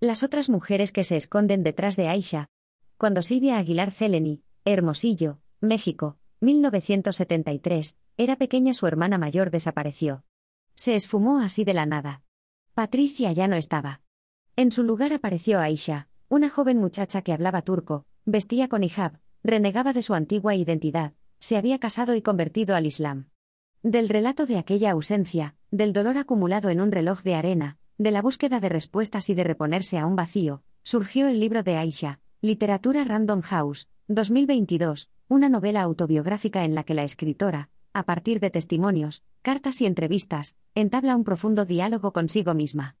Las otras mujeres que se esconden detrás de Aisha. Cuando Silvia Aguilar Celeni, Hermosillo, México, 1973, era pequeña su hermana mayor desapareció. Se esfumó así de la nada. Patricia ya no estaba. En su lugar apareció Aisha, una joven muchacha que hablaba turco, vestía con hijab, renegaba de su antigua identidad, se había casado y convertido al Islam. Del relato de aquella ausencia, del dolor acumulado en un reloj de arena, de la búsqueda de respuestas y de reponerse a un vacío, surgió el libro de Aisha, Literatura Random House, 2022, una novela autobiográfica en la que la escritora, a partir de testimonios, cartas y entrevistas, entabla un profundo diálogo consigo misma.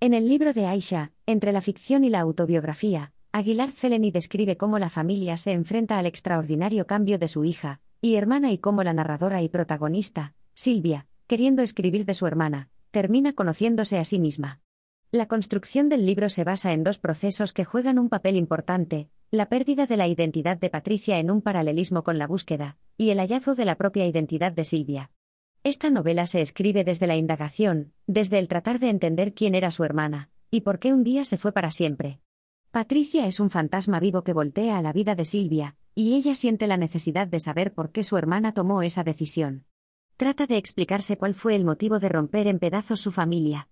En el libro de Aisha, entre la ficción y la autobiografía, Aguilar Celeni describe cómo la familia se enfrenta al extraordinario cambio de su hija y hermana y cómo la narradora y protagonista, Silvia, queriendo escribir de su hermana, termina conociéndose a sí misma. La construcción del libro se basa en dos procesos que juegan un papel importante, la pérdida de la identidad de Patricia en un paralelismo con la búsqueda, y el hallazgo de la propia identidad de Silvia. Esta novela se escribe desde la indagación, desde el tratar de entender quién era su hermana, y por qué un día se fue para siempre. Patricia es un fantasma vivo que voltea a la vida de Silvia, y ella siente la necesidad de saber por qué su hermana tomó esa decisión. Trata de explicarse cuál fue el motivo de romper en pedazos su familia.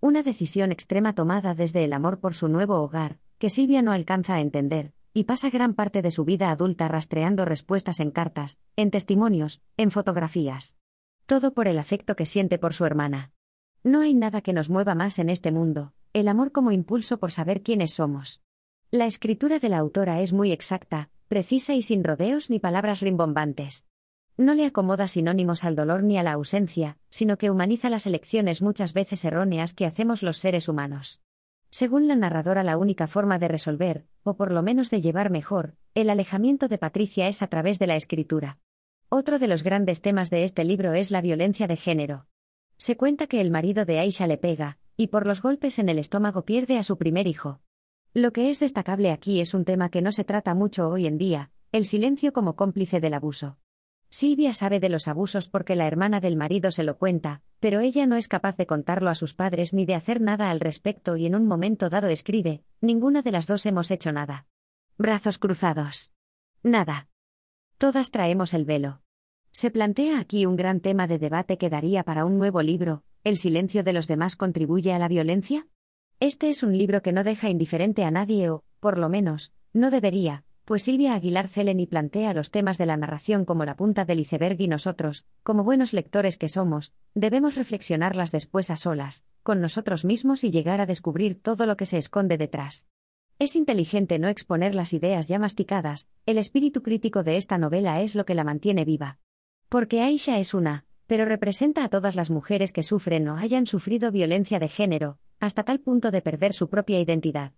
Una decisión extrema tomada desde el amor por su nuevo hogar, que Silvia no alcanza a entender, y pasa gran parte de su vida adulta rastreando respuestas en cartas, en testimonios, en fotografías. Todo por el afecto que siente por su hermana. No hay nada que nos mueva más en este mundo, el amor como impulso por saber quiénes somos. La escritura de la autora es muy exacta, precisa y sin rodeos ni palabras rimbombantes. No le acomoda sinónimos al dolor ni a la ausencia, sino que humaniza las elecciones muchas veces erróneas que hacemos los seres humanos. Según la narradora, la única forma de resolver, o por lo menos de llevar mejor, el alejamiento de Patricia es a través de la escritura. Otro de los grandes temas de este libro es la violencia de género. Se cuenta que el marido de Aisha le pega, y por los golpes en el estómago pierde a su primer hijo. Lo que es destacable aquí es un tema que no se trata mucho hoy en día, el silencio como cómplice del abuso. Silvia sabe de los abusos porque la hermana del marido se lo cuenta, pero ella no es capaz de contarlo a sus padres ni de hacer nada al respecto y en un momento dado escribe, ninguna de las dos hemos hecho nada. Brazos cruzados. Nada. Todas traemos el velo. Se plantea aquí un gran tema de debate que daría para un nuevo libro, ¿El silencio de los demás contribuye a la violencia? Este es un libro que no deja indiferente a nadie o, por lo menos, no debería, pues Silvia Aguilar Celeni plantea los temas de la narración como la punta del iceberg y nosotros, como buenos lectores que somos, debemos reflexionarlas después a solas, con nosotros mismos y llegar a descubrir todo lo que se esconde detrás. Es inteligente no exponer las ideas ya masticadas, el espíritu crítico de esta novela es lo que la mantiene viva. Porque Aisha es una, pero representa a todas las mujeres que sufren o hayan sufrido violencia de género, hasta tal punto de perder su propia identidad.